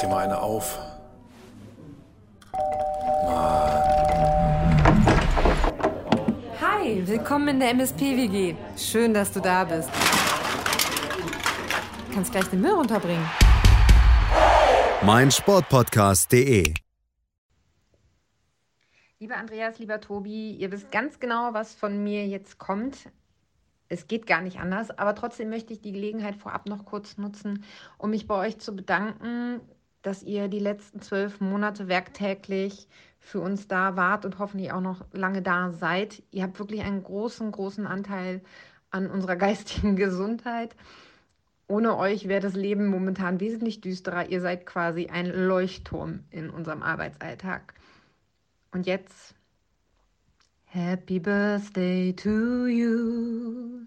dir mal eine auf. Hi, willkommen in der MSP-WG. Schön, dass du da bist. Du kannst gleich den Müll runterbringen. mein Sportpodcast.de. Lieber Andreas, lieber Tobi, ihr wisst ganz genau, was von mir jetzt kommt. Es geht gar nicht anders, aber trotzdem möchte ich die Gelegenheit vorab noch kurz nutzen, um mich bei euch zu bedanken, dass ihr die letzten zwölf Monate werktäglich für uns da wart und hoffentlich auch noch lange da seid. Ihr habt wirklich einen großen, großen Anteil an unserer geistigen Gesundheit. Ohne euch wäre das Leben momentan wesentlich düsterer. Ihr seid quasi ein Leuchtturm in unserem Arbeitsalltag. Und jetzt Happy Birthday to you.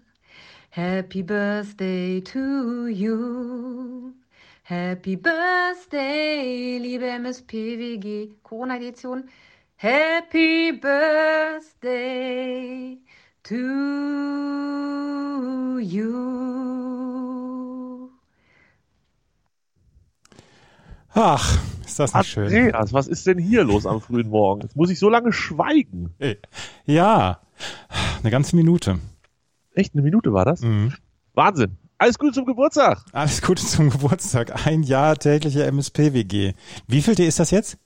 Happy Birthday to you. Happy Birthday, liebe MSPWG Corona-Edition. Happy Birthday to you. Ach, ist das nicht schön. Andreas, was ist denn hier los am frühen Morgen? Jetzt muss ich so lange schweigen. Ja, eine ganze Minute. Echt, eine Minute war das? Mhm. Wahnsinn. Alles Gute zum Geburtstag. Alles Gute zum Geburtstag. Ein Jahr tägliche MSP-WG. Wie viel ist das jetzt?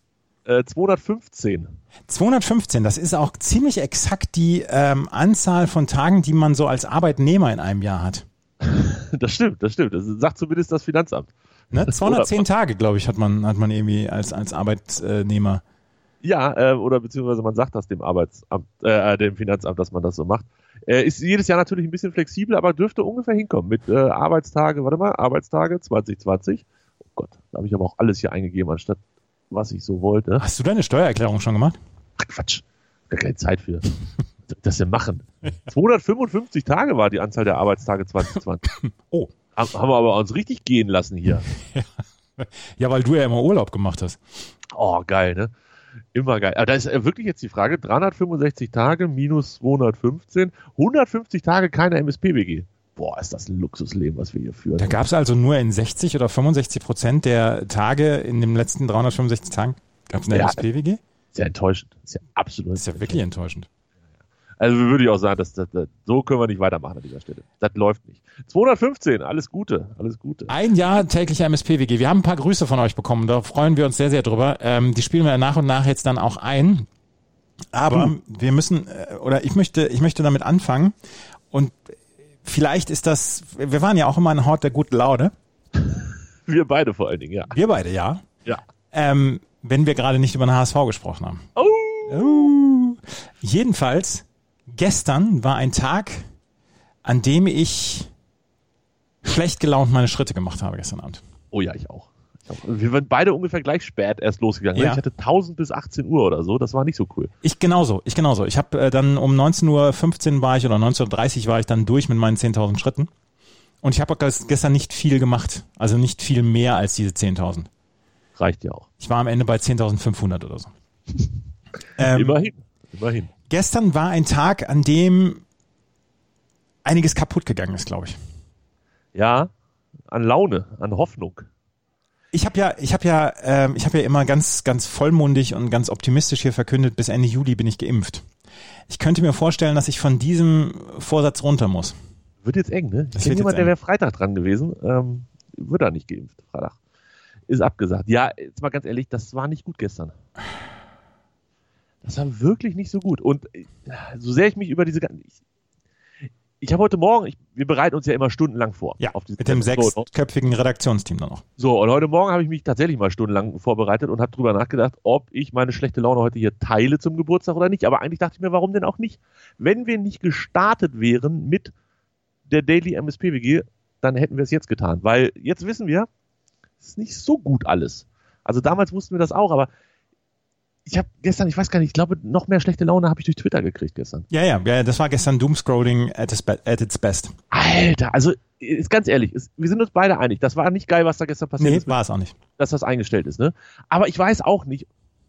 Äh, 215. 215, das ist auch ziemlich exakt die ähm, Anzahl von Tagen, die man so als Arbeitnehmer in einem Jahr hat. Das stimmt, das stimmt. Das sagt zumindest das Finanzamt. Ne? 210 Tage, glaube ich, hat man, hat man irgendwie als, als Arbeitnehmer. Ja, äh, oder beziehungsweise man sagt das dem Arbeitsamt, äh, dem Finanzamt, dass man das so macht. Äh, ist jedes Jahr natürlich ein bisschen flexibel, aber dürfte ungefähr hinkommen mit äh, Arbeitstage, warte mal, Arbeitstage 2020. Oh Gott, da habe ich aber auch alles hier eingegeben, anstatt was ich so wollte. Hast du deine Steuererklärung schon gemacht? Ach, Quatsch, gar keine Zeit für. Das wir machen. 255 Tage war die Anzahl der Arbeitstage 2020. Oh. Haben haben wir aber uns richtig gehen lassen hier. Ja, weil du ja immer Urlaub gemacht hast. Oh, geil, ne? Immer geil. Aber da ist äh, wirklich jetzt die Frage, 365 Tage minus 215, 150 Tage keine MSP-WG. Boah, ist das ein Luxusleben, was wir hier führen. Da gab es also nur in 60 oder 65 Prozent der Tage in den letzten 365 Tagen gab es eine Ja. MSP-WG? Ist ja enttäuschend. Ist ja absolut. Ist ja wirklich enttäuschend. Also würde ich auch sagen, dass, dass, dass, so können wir nicht weitermachen an dieser Stelle. Das läuft nicht. 215, alles Gute, alles Gute. Ein Jahr täglicher MSP-WG. Wir haben ein paar Grüße von euch bekommen, da freuen wir uns sehr, sehr drüber. Ähm, die spielen wir nach und nach jetzt dann auch ein. Aber wir müssen, äh, oder ich möchte, ich möchte damit anfangen. Und vielleicht ist das, wir waren ja auch immer ein Hort der guten Laune. Wir beide vor allen Dingen, ja. Wir beide, ja. Ja. Ähm, wenn wir gerade nicht über den HSV gesprochen haben. Oh, Uh. Jedenfalls, gestern war ein Tag, an dem ich schlecht gelaunt meine Schritte gemacht habe gestern Abend. oh ja, ich auch. Ich auch. Wir waren beide ungefähr gleich spät erst losgegangen. Ja. Ich hatte 1000 bis 18 Uhr oder so. Das war nicht so cool. Ich genauso, ich genauso. Ich habe äh, dann um 19.15 Uhr war ich oder 19.30 Uhr war ich dann durch mit meinen 10.000 Schritten. Und ich habe gestern nicht viel gemacht. Also nicht viel mehr als diese 10.000. Reicht ja auch. Ich war am Ende bei 10.500 oder so. ähm, Immerhin. Immerhin. Gestern war ein Tag, an dem einiges kaputt gegangen ist, glaube ich. Ja, an Laune, an Hoffnung. Ich habe ja, ich habe ja, ähm, ich habe ja immer ganz, ganz vollmundig und ganz optimistisch hier verkündet, bis Ende Juli bin ich geimpft. Ich könnte mir vorstellen, dass ich von diesem Vorsatz runter muss. Wird jetzt eng, ne? Ich kenne wird jemand, jetzt der wäre Freitag dran gewesen. Ähm, wird er nicht geimpft, Freitag. Ist abgesagt. Ja, jetzt mal ganz ehrlich, das war nicht gut gestern. Das war wirklich nicht so gut. Und äh, so sehr ich mich über diese ganzen. Ich, ich habe heute Morgen, ich, wir bereiten uns ja immer stundenlang vor. Ja, mit dem sechsköpfigen Redaktionsteam dann noch. So, und heute Morgen habe ich mich tatsächlich mal stundenlang vorbereitet und habe drüber nachgedacht, ob ich meine schlechte Laune heute hier teile zum Geburtstag oder nicht. Aber eigentlich dachte ich mir, warum denn auch nicht? Wenn wir nicht gestartet wären mit der Daily MSP-WG, dann hätten wir es jetzt getan. Weil jetzt wissen wir, es ist nicht so gut alles. Also damals wussten wir das auch, aber ich habe gestern, ich weiß gar nicht, ich glaube, noch mehr schlechte Laune habe ich durch Twitter gekriegt gestern. Ja, ja, ja, das war gestern Doomscrolling at its, be at its best. Alter, also ist ganz ehrlich, ist, wir sind uns beide einig. Das war nicht geil, was da gestern passiert Nee, ist. war es auch nicht. dass das eingestellt ist. Ne? Aber ich weiß auch nicht,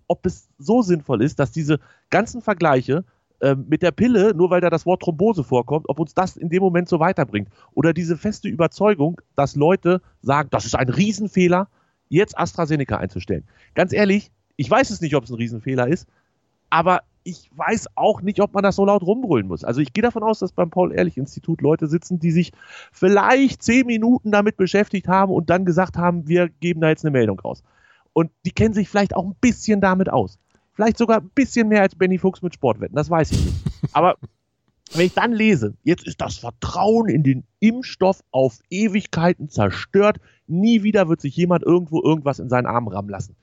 ob es so sinnvoll ist, dass diese ganzen Vergleiche ähm, mit der Pille, nur weil da das Wort Thrombose vorkommt, ob uns das in dem Moment so weiterbringt. Oder diese feste Überzeugung, dass Leute sagen, das ist ein Riesenfehler, jetzt AstraZeneca einzustellen. Ganz ehrlich, ich weiß es nicht, ob es ein Riesenfehler ist, aber ich weiß auch nicht, ob man das so laut rumbrüllen muss. Also ich gehe davon aus, dass beim Paul-Ehrlich-Institut Leute sitzen, die sich vielleicht zehn Minuten damit beschäftigt haben und dann gesagt haben, wir geben da jetzt eine Meldung raus. Und die kennen sich vielleicht auch ein bisschen damit aus. Vielleicht sogar ein bisschen mehr als Benny Fuchs mit Sportwetten, das weiß ich nicht. Aber wenn ich dann lese, jetzt ist das Vertrauen in den Impfstoff auf Ewigkeiten zerstört, nie wieder wird sich jemand irgendwo irgendwas in seinen Arm rammen lassen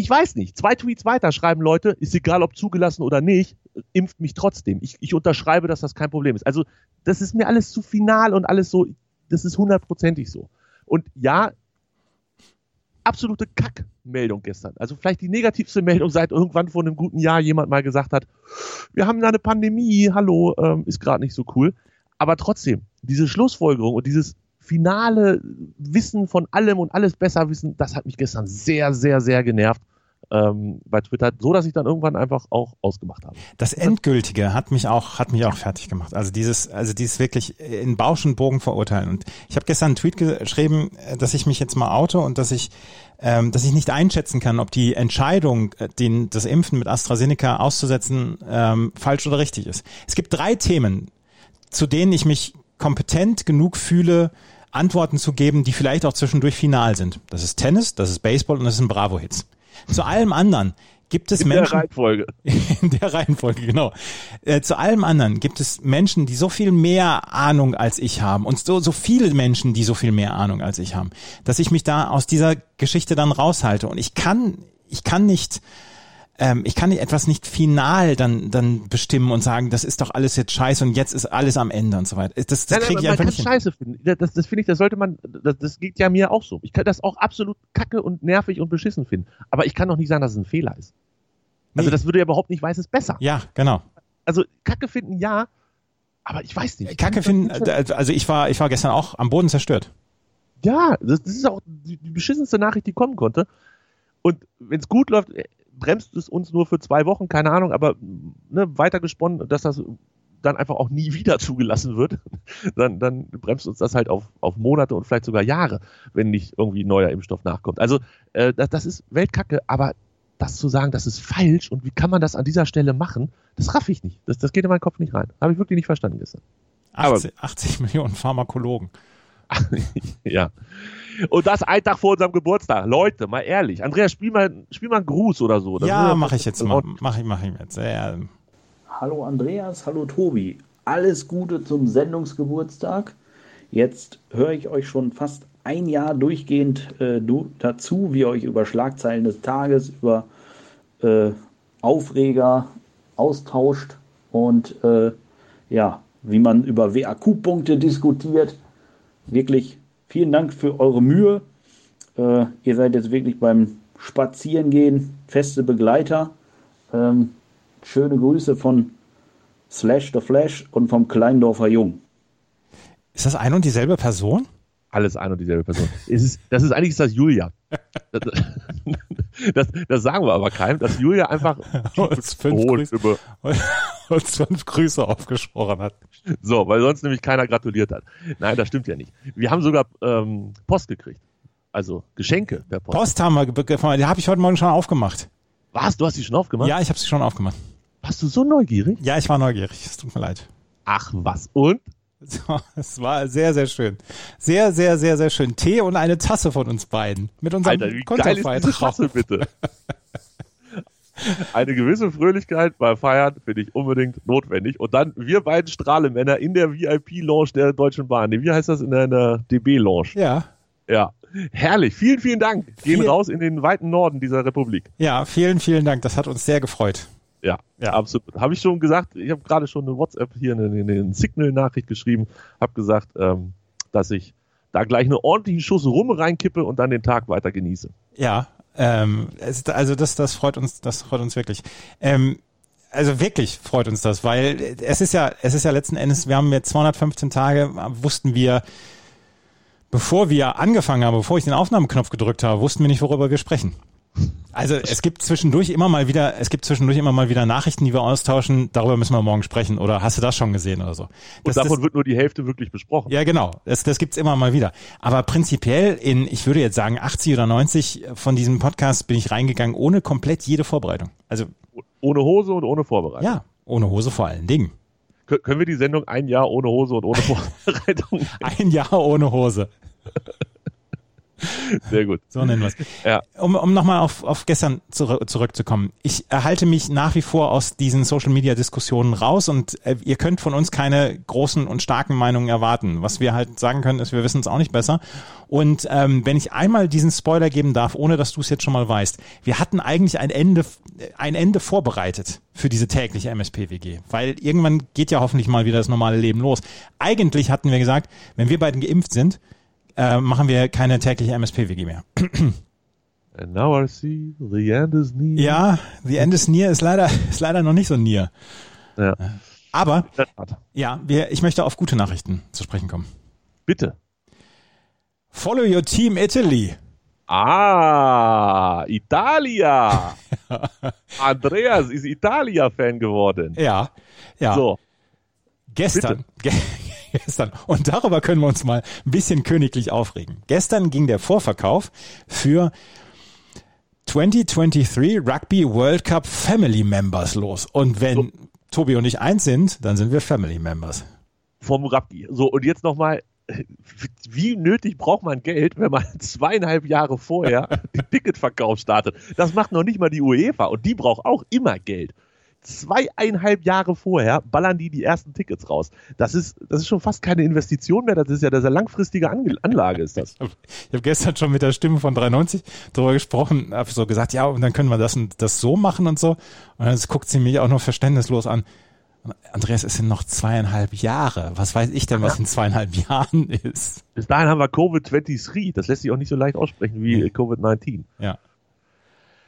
ich weiß nicht, zwei Tweets weiter schreiben Leute, ist egal ob zugelassen oder nicht, impft mich trotzdem. Ich, ich unterschreibe, dass das kein Problem ist. Also das ist mir alles zu final und alles so, das ist hundertprozentig so. Und ja, absolute Kackmeldung gestern. Also vielleicht die negativste Meldung seit irgendwann vor einem guten Jahr jemand mal gesagt hat, wir haben da eine Pandemie, hallo, ähm, ist gerade nicht so cool. Aber trotzdem, diese Schlussfolgerung und dieses finale Wissen von allem und alles besser wissen, das hat mich gestern sehr, sehr, sehr genervt ähm, bei Twitter, so dass ich dann irgendwann einfach auch ausgemacht habe. Das Endgültige hat mich auch, hat mich auch fertig gemacht. Also dieses, also dieses wirklich in Bausch und Bogen verurteilen. Und ich habe gestern einen Tweet geschrieben, äh, dass ich mich jetzt mal oute und dass ich ähm, dass ich nicht einschätzen kann, ob die Entscheidung, äh, den, das Impfen mit AstraZeneca auszusetzen, ähm, falsch oder richtig ist. Es gibt drei Themen, zu denen ich mich kompetent genug fühle, Antworten zu geben, die vielleicht auch zwischendurch final sind. Das ist Tennis, das ist Baseball und das sind Bravo-Hits. Zu allem anderen gibt es in Menschen. In der Reihenfolge. In der Reihenfolge, genau. Äh, zu allem anderen gibt es Menschen, die so viel mehr Ahnung als ich haben und so, so viele Menschen, die so viel mehr Ahnung als ich haben, dass ich mich da aus dieser Geschichte dann raushalte. Und ich kann, ich kann nicht, ähm, ich kann etwas nicht final dann, dann bestimmen und sagen, das ist doch alles jetzt scheiße und jetzt ist alles am Ende und so weiter. Das, das kriege ich einfach nicht hin. scheiße finden. Das, das finde ich, das sollte man, das, das geht ja mir auch so. Ich kann das auch absolut kacke und nervig und beschissen finden. Aber ich kann doch nicht sagen, dass es ein Fehler ist. Also nee. das würde ja überhaupt nicht weiß es besser. Ja, genau. Also Kacke finden ja, aber ich weiß nicht. Kacke finden, also ich war, ich war gestern auch am Boden zerstört. Ja, das, das ist auch die, die beschissenste Nachricht, die kommen konnte. Und wenn es gut läuft, bremst es uns nur für zwei Wochen, keine Ahnung, aber ne, weitergesponnen, dass das dann einfach auch nie wieder zugelassen wird, dann, dann bremst uns das halt auf, auf Monate und vielleicht sogar Jahre, wenn nicht irgendwie neuer Impfstoff nachkommt. Also äh, das, das ist Weltkacke, aber das zu sagen, das ist falsch und wie kann man das an dieser Stelle machen, das raff ich nicht. Das, das geht in meinen Kopf nicht rein. Habe ich wirklich nicht verstanden gestern. 80, 80 Millionen Pharmakologen. ja. Und das ein Tag vor unserem Geburtstag. Leute, mal ehrlich. Andreas, spiel mal, spiel mal einen Gruß oder so. Das ja, mache ich jetzt mal. Mache ich, mach ich jetzt. Ja. Hallo Andreas, hallo Tobi. Alles Gute zum Sendungsgeburtstag. Jetzt höre ich euch schon fast ein Jahr durchgehend äh, dazu, wie ihr euch über Schlagzeilen des Tages, über äh, Aufreger austauscht und äh, ja, wie man über WAQ-Punkte diskutiert. Wirklich vielen Dank für eure Mühe. Äh, ihr seid jetzt wirklich beim Spazierengehen feste Begleiter. Ähm, schöne Grüße von Slash the Flash und vom Kleindorfer Jung. Ist das ein und dieselbe Person? Alles ein und dieselbe Person. es ist, das ist eigentlich das Julia. Das, das, das, sagen wir aber keinem, dass Julia einfach uns fünf, Grüße, über uns fünf Grüße aufgesprochen hat. So, weil sonst nämlich keiner gratuliert hat. Nein, das stimmt ja nicht. Wir haben sogar ähm, Post gekriegt. Also Geschenke per Post. Post haben wir, die habe ich heute Morgen schon aufgemacht. Was? Du hast sie schon aufgemacht? Ja, ich habe sie schon aufgemacht. Warst du so neugierig? Ja, ich war neugierig. Es tut mir leid. Ach was. Und? Es war sehr, sehr schön. Sehr, sehr, sehr, sehr schön. Tee und eine Tasse von uns beiden. Mit unserem Alter, wie geil Tasse, bitte? eine gewisse Fröhlichkeit bei Feiern finde ich unbedingt notwendig. Und dann wir beiden Strahlemänner in der VIP-Lounge der Deutschen Bahn. Wie heißt das in der DB-Lounge? Ja. Ja. Herrlich. Vielen, vielen Dank. Gehen Viel raus in den weiten Norden dieser Republik. Ja, vielen, vielen Dank. Das hat uns sehr gefreut. Ja, ja. absolut. Habe ich schon gesagt, ich habe gerade schon eine WhatsApp hier, eine, eine Signal-Nachricht geschrieben, habe gesagt, ähm, dass ich da gleich einen ordentlichen Schuss rum reinkippe und dann den Tag weiter genieße. Ja, ähm, also das, das freut uns, das freut uns wirklich. Ähm, also wirklich freut uns das, weil es ist ja, es ist ja letzten Endes, wir haben jetzt 215 Tage, wussten wir, bevor wir angefangen haben, bevor ich den Aufnahmeknopf gedrückt habe, wussten wir nicht, worüber wir sprechen. Also es gibt zwischendurch immer mal wieder, es gibt zwischendurch immer mal wieder Nachrichten, die wir austauschen. Darüber müssen wir morgen sprechen. Oder hast du das schon gesehen oder so? Das, und davon das, wird nur die Hälfte wirklich besprochen. Ja, genau. Das, das gibt's immer mal wieder. Aber prinzipiell in, ich würde jetzt sagen, 80 oder 90 von diesem Podcast bin ich reingegangen ohne komplett jede Vorbereitung. Also ohne Hose und ohne Vorbereitung. Ja, ohne Hose vor allen Dingen. Können wir die Sendung ein Jahr ohne Hose und ohne Vorbereitung? ein Jahr ohne Hose. Sehr gut. So nennen wir es. Ja. Um, um nochmal auf, auf gestern zurück, zurückzukommen. Ich erhalte mich nach wie vor aus diesen Social Media Diskussionen raus und äh, ihr könnt von uns keine großen und starken Meinungen erwarten. Was wir halt sagen können, ist, wir wissen es auch nicht besser. Und ähm, wenn ich einmal diesen Spoiler geben darf, ohne dass du es jetzt schon mal weißt, wir hatten eigentlich ein Ende, ein Ende vorbereitet für diese tägliche MSP-WG. Weil irgendwann geht ja hoffentlich mal wieder das normale Leben los. Eigentlich hatten wir gesagt, wenn wir beiden geimpft sind, äh, machen wir keine tägliche MSP-WG mehr. And now I see the end is near. Ja, the end is near ist leider, ist leider noch nicht so near. Ja. Aber, ja, wir, ich möchte auf gute Nachrichten zu sprechen kommen. Bitte. Follow your team Italy. Ah, Italia. Andreas ist Italia-Fan geworden. Ja, ja. So. Gestern, ge gestern. Und darüber können wir uns mal ein bisschen königlich aufregen. Gestern ging der Vorverkauf für 2023 Rugby World Cup Family Members los. Und wenn so. Tobi und ich eins sind, dann sind wir Family Members. Vom Rugby. So, und jetzt nochmal, wie nötig braucht man Geld, wenn man zweieinhalb Jahre vorher den Ticketverkauf startet? Das macht noch nicht mal die UEFA und die braucht auch immer Geld zweieinhalb Jahre vorher ballern die die ersten Tickets raus. Das ist, das ist schon fast keine Investition mehr, das ist ja, das ist eine langfristige Anlage ist das. Ich habe gestern schon mit der Stimme von 93 darüber gesprochen, habe so gesagt, ja, und dann können wir das und das so machen und so. Und dann guckt sie mich auch nur verständnislos an. Andreas, es sind noch zweieinhalb Jahre. Was weiß ich denn, was in zweieinhalb Jahren ist? Bis dahin haben wir Covid-23. Das lässt sich auch nicht so leicht aussprechen wie Covid-19. Ja.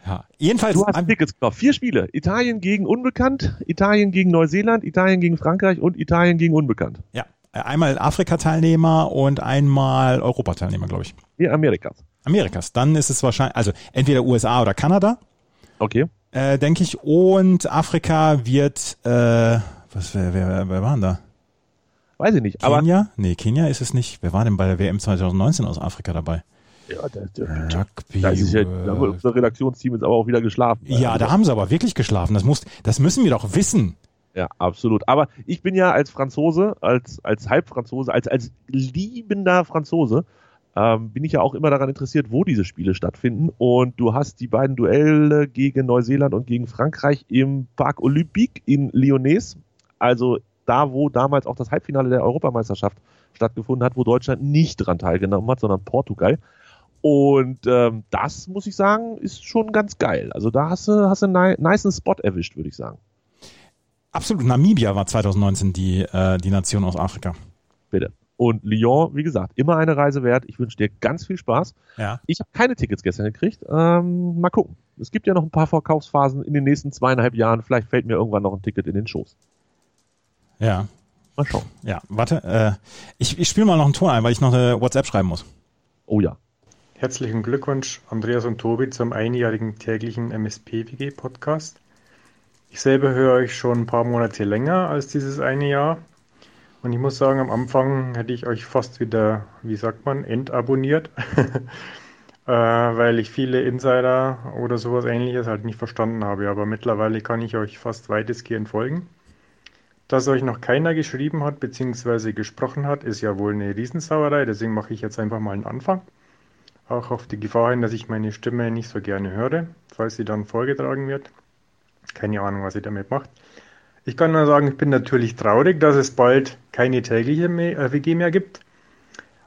Ja, jedenfalls. Du hast Tickets gekauft. Vier Spiele. Italien gegen Unbekannt, Italien gegen Neuseeland, Italien gegen Frankreich und Italien gegen Unbekannt. Ja, einmal Afrika-Teilnehmer und einmal Europa-Teilnehmer, glaube ich. Nee, Amerikas. Amerikas. Dann ist es wahrscheinlich, also entweder USA oder Kanada. Okay. Äh, denke ich. Und Afrika wird, äh, was, wer, wer, wer war denn da? Weiß ich nicht. Kenia? Aber nee, Kenia ist es nicht. Wer war denn bei der WM 2019 aus Afrika dabei? Ja, das, das, Rugby das ist ja, da haben unser Redaktionsteam jetzt aber auch wieder geschlafen. Ja, also, da haben sie aber wirklich geschlafen. Das muss, das müssen wir doch wissen. Ja, absolut. Aber ich bin ja als Franzose, als, als Halbfranzose, als, als liebender Franzose, ähm, bin ich ja auch immer daran interessiert, wo diese Spiele stattfinden. Und du hast die beiden Duelle gegen Neuseeland und gegen Frankreich im Parc Olympique in Lyonnais. Also da, wo damals auch das Halbfinale der Europameisterschaft stattgefunden hat, wo Deutschland nicht dran teilgenommen hat, sondern Portugal. Und ähm, das, muss ich sagen, ist schon ganz geil. Also da hast du, hast du einen nice Spot erwischt, würde ich sagen. Absolut. Namibia war 2019 die, äh, die Nation aus Afrika. Bitte. Und Lyon, wie gesagt, immer eine Reise wert. Ich wünsche dir ganz viel Spaß. Ja. Ich habe keine Tickets gestern gekriegt. Ähm, mal gucken. Es gibt ja noch ein paar Verkaufsphasen in den nächsten zweieinhalb Jahren. Vielleicht fällt mir irgendwann noch ein Ticket in den Schoß. Ja. Mal schauen. Ja, warte. Äh, ich ich spiele mal noch einen Ton ein, weil ich noch eine WhatsApp schreiben muss. Oh ja. Herzlichen Glückwunsch, Andreas und Tobi, zum einjährigen täglichen MSP-WG-Podcast. Ich selber höre euch schon ein paar Monate länger als dieses eine Jahr. Und ich muss sagen, am Anfang hätte ich euch fast wieder, wie sagt man, entabonniert, äh, weil ich viele Insider oder sowas ähnliches halt nicht verstanden habe. Aber mittlerweile kann ich euch fast weitestgehend folgen. Dass euch noch keiner geschrieben hat bzw. gesprochen hat, ist ja wohl eine Riesensauerei. Deswegen mache ich jetzt einfach mal einen Anfang. Auch auf die Gefahr hin, dass ich meine Stimme nicht so gerne höre, falls sie dann vorgetragen wird. Keine Ahnung, was sie damit macht. Ich kann nur sagen, ich bin natürlich traurig, dass es bald keine tägliche WG mehr gibt.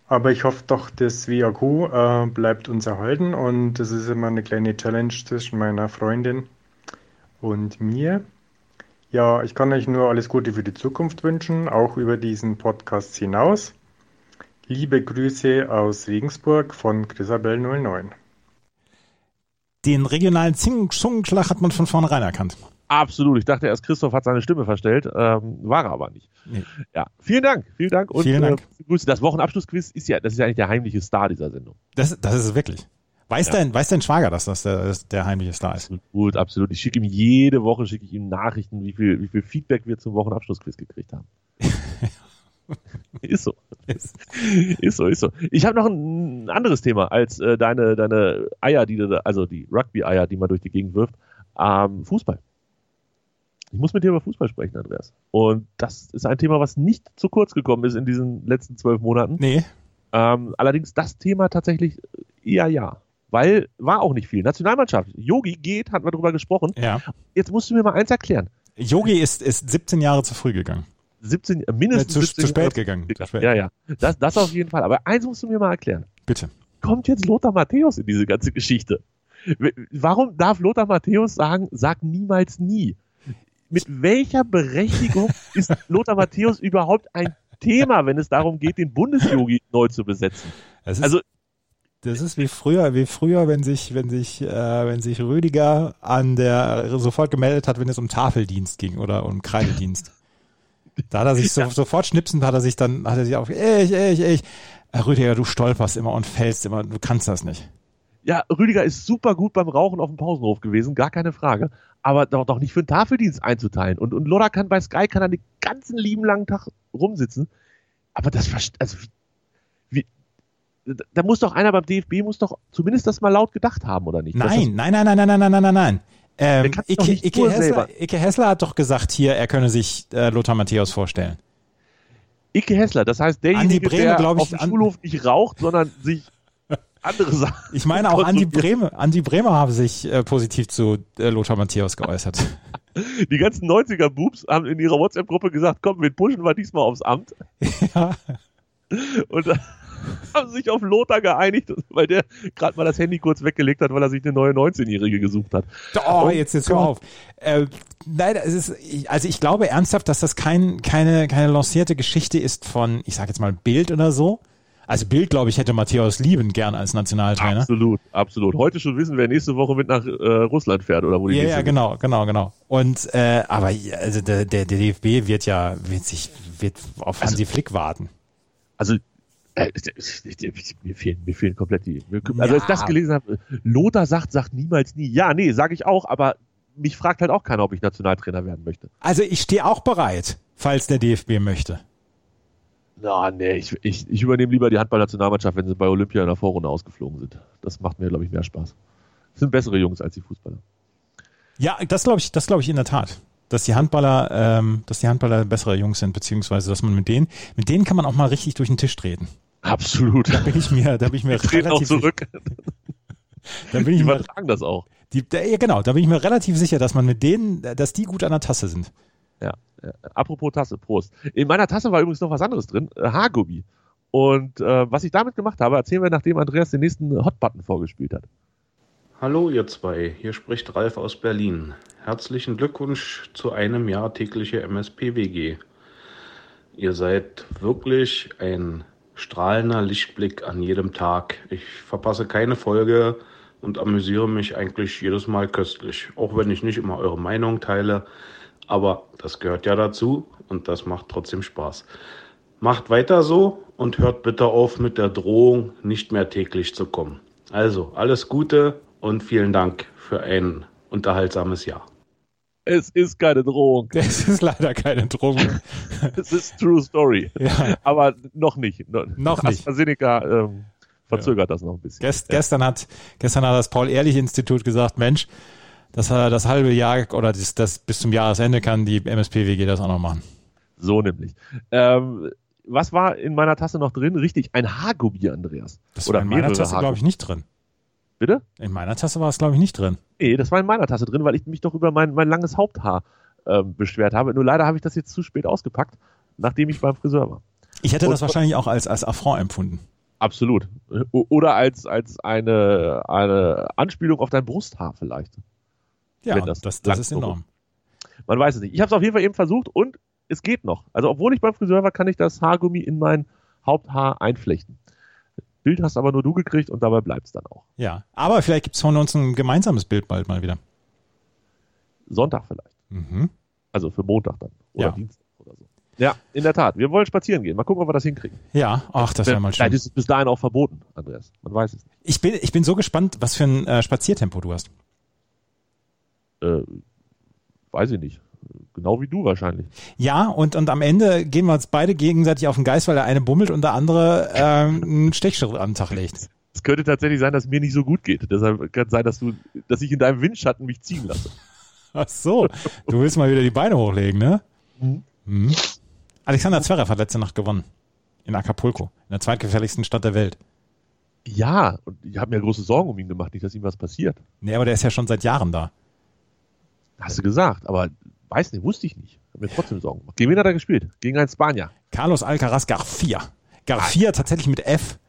Aber ich hoffe doch, das WAQ äh, bleibt uns erhalten und das ist immer eine kleine Challenge zwischen meiner Freundin und mir. Ja, ich kann euch nur alles Gute für die Zukunft wünschen, auch über diesen Podcast hinaus. Liebe Grüße aus Regensburg von Chrisabel 09. Den regionalen Zungenschlag hat man von vornherein erkannt. Absolut. Ich dachte erst, Christoph hat seine Stimme verstellt. Ähm, war er aber nicht. Nee. Ja. Vielen Dank. Vielen Dank und vielen Dank. Äh, Grüße. Das Wochenabschlussquiz ist ja, das ist ja eigentlich der heimliche Star dieser Sendung. Das, das ist es wirklich. Weiß, Ja. dein, weiß dein Schwager, dass das der, der heimliche Star ist? Absolut, absolut. Ich schicke ihm jede Woche schicke ich ihm Nachrichten, wie viel, wie viel Feedback wir zum Wochenabschlussquiz gekriegt haben. ist so. Ist, so, ist so. Ich habe noch ein anderes Thema als äh, deine, deine Eier, die du also die Rugby-Eier, die man durch die Gegend wirft. Ähm, Fußball. Ich muss mit dir über Fußball sprechen, Andreas. Und das ist ein Thema, was nicht zu kurz gekommen ist in diesen letzten zwölf Monaten. Nee. Ähm, allerdings das Thema tatsächlich eher ja. Weil war auch nicht viel. Nationalmannschaft. Yogi geht, hatten wir drüber gesprochen. Ja. Jetzt musst du mir mal eins erklären. Yogi ist, ist 17 Jahre zu früh gegangen. 17, äh, mindestens zu, 17 zu spät gegangen. Zu spät. Ja, ja. Das, das auf jeden Fall. Aber eins musst du mir mal erklären. Bitte. Kommt jetzt Lothar Matthäus in diese ganze Geschichte? Warum darf Lothar Matthäus sagen, sag niemals nie? Mit welcher Berechtigung ist Lothar Matthäus überhaupt ein Thema, wenn es darum geht, den Bundesjogi neu zu besetzen? Das ist, Also das ist wie früher, wie früher, wenn sich, wenn sich, äh, wenn sich Rüdiger an der sofort gemeldet hat, wenn es um Tafeldienst ging oder um Kreidedienst. Da hat er sich so, sofort schnipsend, hat er sich dann, hat er sich auf, ich, ich, ich. Rüdiger, du stolperst immer und fällst immer, du kannst das nicht. Ja, Rüdiger ist super gut beim Rauchen auf dem Pausenhof gewesen, gar keine Frage. Aber doch, doch nicht für einen Tafeldienst einzuteilen. Und, und Lothar kann bei Sky kann er den ganzen lieben langen Tag rumsitzen. Aber das also wie, da muss doch einer beim DFB muss doch zumindest das mal laut gedacht haben, oder nicht? Nein, nein, nein, nein, nein, nein, nein, nein, nein, Ähm, Ike, Ike, Hessler. Ike Hessler hat doch gesagt hier, er könne sich äh, Lothar Matthäus vorstellen. Icke Hessler, das heißt derjenige, Andi Brehme, der ich, auf dem Schulhof nicht raucht, sondern sich andere Sachen. Ich meine auch Andi. Bremer, Andi Bremer habe sich äh, positiv zu äh, Lothar Matthäus geäußert. Die ganzen 90er-Boobs haben in ihrer WhatsApp-Gruppe gesagt, komm, wir pushen wir diesmal aufs Amt. ja. Und haben sich auf Lothar geeinigt, weil der gerade mal das Handy kurz weggelegt hat, weil er sich eine neue 19-Jährige gesucht hat. Oh, jetzt, jetzt hör auf. Äh, nein, es ist, also ich glaube ernsthaft, dass das kein, keine, keine lancierte Geschichte ist von, ich sage jetzt mal Bild oder so. Also Bild, glaube ich, hätte Matthäus liebend gern als Nationaltrainer. Absolut, absolut. Heute schon wissen, wer nächste Woche mit nach äh, Russland fährt oder wo die Ja, ja, genau, genau, genau. Und äh, aber also der, der, DFB wird ja wird sich wird auf Hansi Flick warten. Also äh, mir fehlen, mir fehlen komplett die. Also als ich Ja. das gelesen habe, Lothar sagt, sagt niemals nie. Ja, nee, sage ich auch, aber mich fragt halt auch keiner, ob ich Nationaltrainer werden möchte. Also ich stehe auch bereit, falls der DFB möchte. Na, nee, ich, ich, ich übernehme lieber die Handball-Nationalmannschaft, wenn sie bei Olympia in der Vorrunde ausgeflogen sind. Das macht mir, glaube ich, mehr Spaß. Das sind bessere Jungs als die Fußballer. Ja, das glaube ich, das glaube ich in der Tat. Dass die Handballer, ähm, dass die Handballer bessere Jungs sind, beziehungsweise dass man mit denen, mit denen kann man auch mal richtig durch den Tisch treten. Absolut. Da bin ich mir, da bin ich mir Die treten auch relativ zurück. Da bin Die ich mir, übertragen das auch. die, da, ja, genau, da bin ich mir relativ sicher, dass man mit denen, dass die gut an der Tasse sind. Ja. ja. Apropos Tasse, Prost. In meiner Tasse war übrigens noch was anderes drin, äh, Haargummi. Und äh, was ich damit gemacht habe, erzählen wir, nachdem Andreas den nächsten Hotbutton vorgespielt hat. Hallo ihr zwei, hier spricht Ralf aus Berlin. Herzlichen Glückwunsch zu einem Jahr tägliche MSP-WG. Ihr seid wirklich ein strahlender Lichtblick an jedem Tag. Ich verpasse keine Folge und amüsiere mich eigentlich jedes Mal köstlich. Auch wenn ich nicht immer eure Meinung teile, aber das gehört ja dazu und das macht trotzdem Spaß. Macht weiter so und hört bitte auf mit der Drohung, nicht mehr täglich zu kommen. Also, alles Gute und vielen Dank für ein unterhaltsames Jahr. Es ist keine Drohung. Das ist leider keine Drohung. Es ist True Story. Ja. Aber noch nicht. Noch nicht. AstraZeneca ähm, verzögert das noch ein bisschen. Gest, Gestern hat, gestern hat das Paul-Ehrlich-Institut gesagt, Mensch, das, das halbe Jahr oder das, das bis zum Jahresende kann die MSPWG das auch noch machen. So nämlich. Ähm, was war in meiner Tasse noch drin? Richtig, ein Haargummi, Andreas. Das Oder war in meiner Tasse, glaube ich, nicht drin. Bitte? In meiner Tasse war es, glaube ich, nicht drin. Nee, das war in meiner Tasse drin, weil ich mich doch über mein, mein langes Haupthaar ähm, beschwert habe. Nur leider habe ich das jetzt zu spät ausgepackt, nachdem ich beim Friseur war. Ich hätte Und- das wahrscheinlich auch als, als Affront empfunden. Absolut. Oder als, als eine, eine Anspielung auf dein Brusthaar vielleicht. Ja, das das, das, ist enorm. Man weiß es nicht. Ich habe es auf jeden Fall eben versucht und es geht noch. Also obwohl ich beim Friseur war, kann ich das Haargummi in mein Haupthaar einflechten. Bild hast aber nur du gekriegt und dabei bleibt's dann auch. Ja, aber vielleicht gibt's von uns ein gemeinsames Bild bald mal wieder. Sonntag vielleicht. Mhm. Also für Montag dann. Oder Ja. Dienstag oder so. Ja, in der Tat. Wir wollen spazieren gehen. Mal gucken, ob wir das hinkriegen. Ja, ach, das wäre mal schön. Vielleicht ist es bis dahin auch verboten, Andreas. Man weiß es nicht. Ich bin, ich bin so gespannt, was für ein äh, Spaziertempo du hast. Äh, weiß ich nicht. Genau wie du wahrscheinlich. Ja, und, und am Ende gehen wir uns beide gegenseitig auf den Geist, weil der eine bummelt und der andere ähm, einen Stechschritt den Tag legt. Es könnte tatsächlich sein, dass mir nicht so gut geht. Deshalb kann es sein, dass du, dass ich in deinem Windschatten mich ziehen lasse. Ach so, du willst mal wieder die Beine hochlegen, ne? Mhm. Alexander Zverev hat letzte Nacht gewonnen. In Acapulco, in der zweitgefährlichsten Stadt der Welt. Ja, und ich habe mir große Sorgen um ihn gemacht, nicht, dass ihm was passiert. Nee, aber der ist ja schon seit Jahren da. Hast du gesagt, aber weiß nicht, wusste ich nicht. Hab mir trotzdem Sorgen gemacht. Gegen wen hat er gespielt? Gegen einen Spanier. Carlos Alcaraz Garcia. Garcia tatsächlich mit F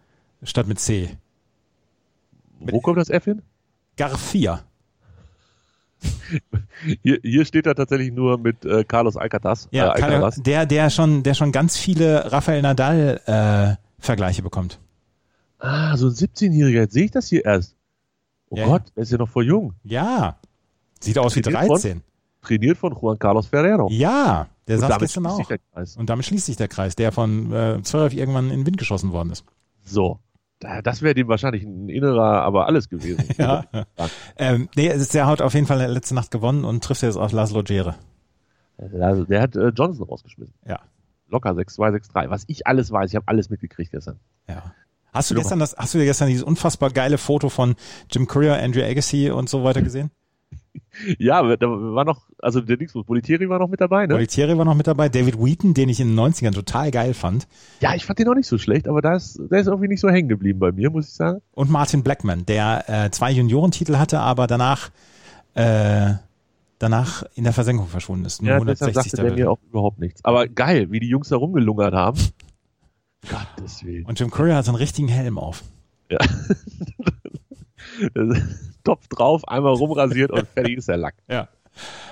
statt mit C. Wo kommt das F hin? Garcia. Hier, hier steht er tatsächlich nur mit äh, Carlos Alcaraz. Ja, äh, Alcaraz. der, der schon, der schon ganz viele Rafael Nadal äh, bekommt. Ah, so ein 17-Jähriger. Jetzt sehe ich das hier erst. Oh Ja. Gott, der ist ja noch voll jung. Ja. Sieht aus wie Trainiert von? 13. Trainiert von Juan Carlos Ferrero. Ja, der Und saß damit gestern schließt sich auch. der Kreis. Und damit schließt sich der Kreis, der von äh, 12 irgendwann in den Wind geschossen worden ist. So. Da- Das wäre dem wahrscheinlich ein innerer, aber alles gewesen. Ja. ähm, nee, der hat auf jeden Fall letzte Nacht gewonnen und trifft jetzt auf Laszlo. Also, der hat äh, Johnson rausgeschmissen. Ja. Locker 6-2, 6-3. Was ich alles weiß, ich habe alles mitgekriegt gestern. Ja. Hast du gestern das, hast du dir gestern dieses unfassbar geile Foto von Jim Courier, Andrew Agassi und so weiter gesehen? Ja, da war noch, also der Dingsbus, Bolitieri war noch mit dabei, ne? Politieri war noch mit dabei, David Wheaton, den ich in den 90ern total geil fand, Ja, ich fand den auch nicht so schlecht, aber da ist, der ist irgendwie nicht so hängen geblieben bei mir, muss ich sagen. und Martin Blackman, der äh, zwei Juniorentitel hatte, aber danach äh, danach in der Versenkung verschwunden ist. Nur Ja, deshalb 160. sagte der mir auch überhaupt nichts. Aber geil, wie die Jungs da rumgelungert haben. Gottes Willen. Und Jim Courier hat so einen richtigen Helm auf. Ja. Topf drauf, einmal rumrasiert und fertig ist der Lack. Ja.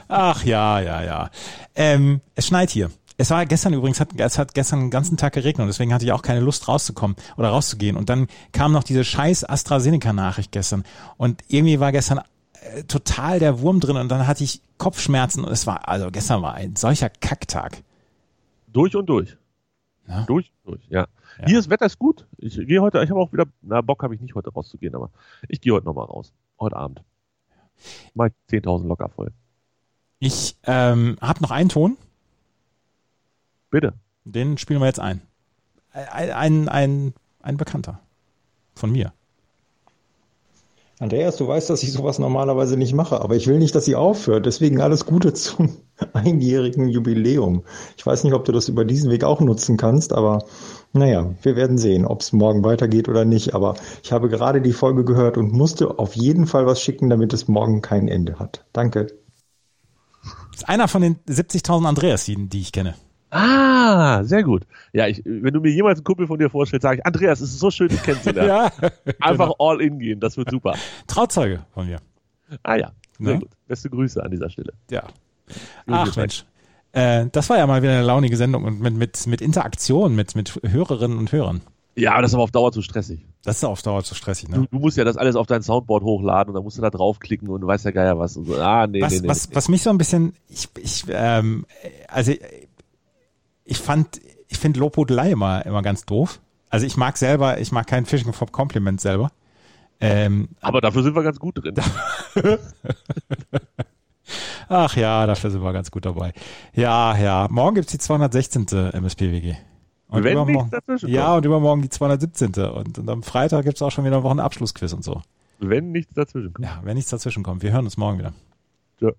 Ach ja, ja, ja. Ähm, es schneit hier. Es war gestern übrigens, hat, es hat gestern den ganzen Tag geregnet und deswegen hatte ich auch keine Lust rauszukommen oder rauszugehen. Und dann kam noch diese scheiß AstraZeneca-Nachricht gestern. Und irgendwie war gestern äh, total der Wurm drin und dann hatte ich Kopfschmerzen und es war, also gestern war ein solcher Kacktag. Durch und durch. Ja. Durch durch, ja. Ja. Hier das Wetter ist gut. Ich gehe heute, ich habe auch wieder, na Bock habe ich nicht heute rauszugehen, aber ich gehe heute nochmal raus. Heute Abend. Mach ich 10.000 locker voll. Ich ähm, habe noch einen Ton, Bitte. den spielen wir jetzt ein. Ein, ein, ein, ein Bekannter von mir. Andreas, du weißt, dass ich sowas normalerweise nicht mache, aber ich will nicht, dass sie aufhört. Deswegen alles Gute zum einjährigen Jubiläum. Ich weiß nicht, ob du das über diesen Weg auch nutzen kannst, aber naja, wir werden sehen, ob es morgen weitergeht oder nicht. Aber ich habe gerade die Folge gehört und musste auf jeden Fall was schicken, damit es morgen kein Ende hat. Danke. Das ist einer von den 70.000 Andreas, die, die ich kenne. Ah, sehr gut. Ja, ich, wenn du mir jemals einen Kumpel von dir vorstellst, sage ich, Andreas, es ist so schön, dich kennenzulernen. Einfach all in gehen, das wird super. Trauzeuge von mir. Ah ja, sehr Ne? gut. Beste Grüße an dieser Stelle. Ja. Ach Mensch. Äh, das war ja mal wieder eine launige Sendung und mit, mit, mit Interaktion mit, mit Hörerinnen und Hörern. Ja, aber das ist aber auf Dauer zu stressig. Das ist auf Dauer zu stressig, Du, ne? du musst ja das alles auf dein Soundboard hochladen und dann musst du da draufklicken und du weißt ja Geier was. Und so. Ah, nee, was, nee, nee. was, was mich so ein bisschen, ich, ich ähm, also ich fand, ich finde Lobhudelei immer, immer ganz doof. Also ich mag selber, ich mag kein Fishing for Compliment selber. Ähm, aber dafür sind wir ganz gut drin. ach ja, dafür sind wir ganz gut dabei. Ja, ja. Morgen gibt's die 216. MSPWG. Und Wenn übermorgen, nichts dazwischen ja, und übermorgen die 217. Und, und am Freitag gibt's auch schon wieder eine Woche Abschlussquiz und so. Wenn nichts dazwischen kommt. Ja, wenn nichts dazwischen kommt. Wir hören uns morgen wieder. Ja.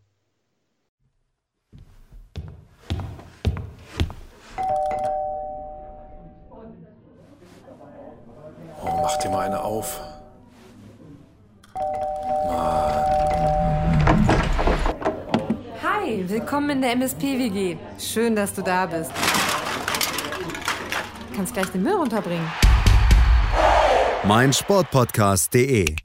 Dir mal eine auf. Hi, willkommen in der MSP-WG. Schön, dass du da bist. Kannst gleich den Müll runterbringen. meinsportpodcast.de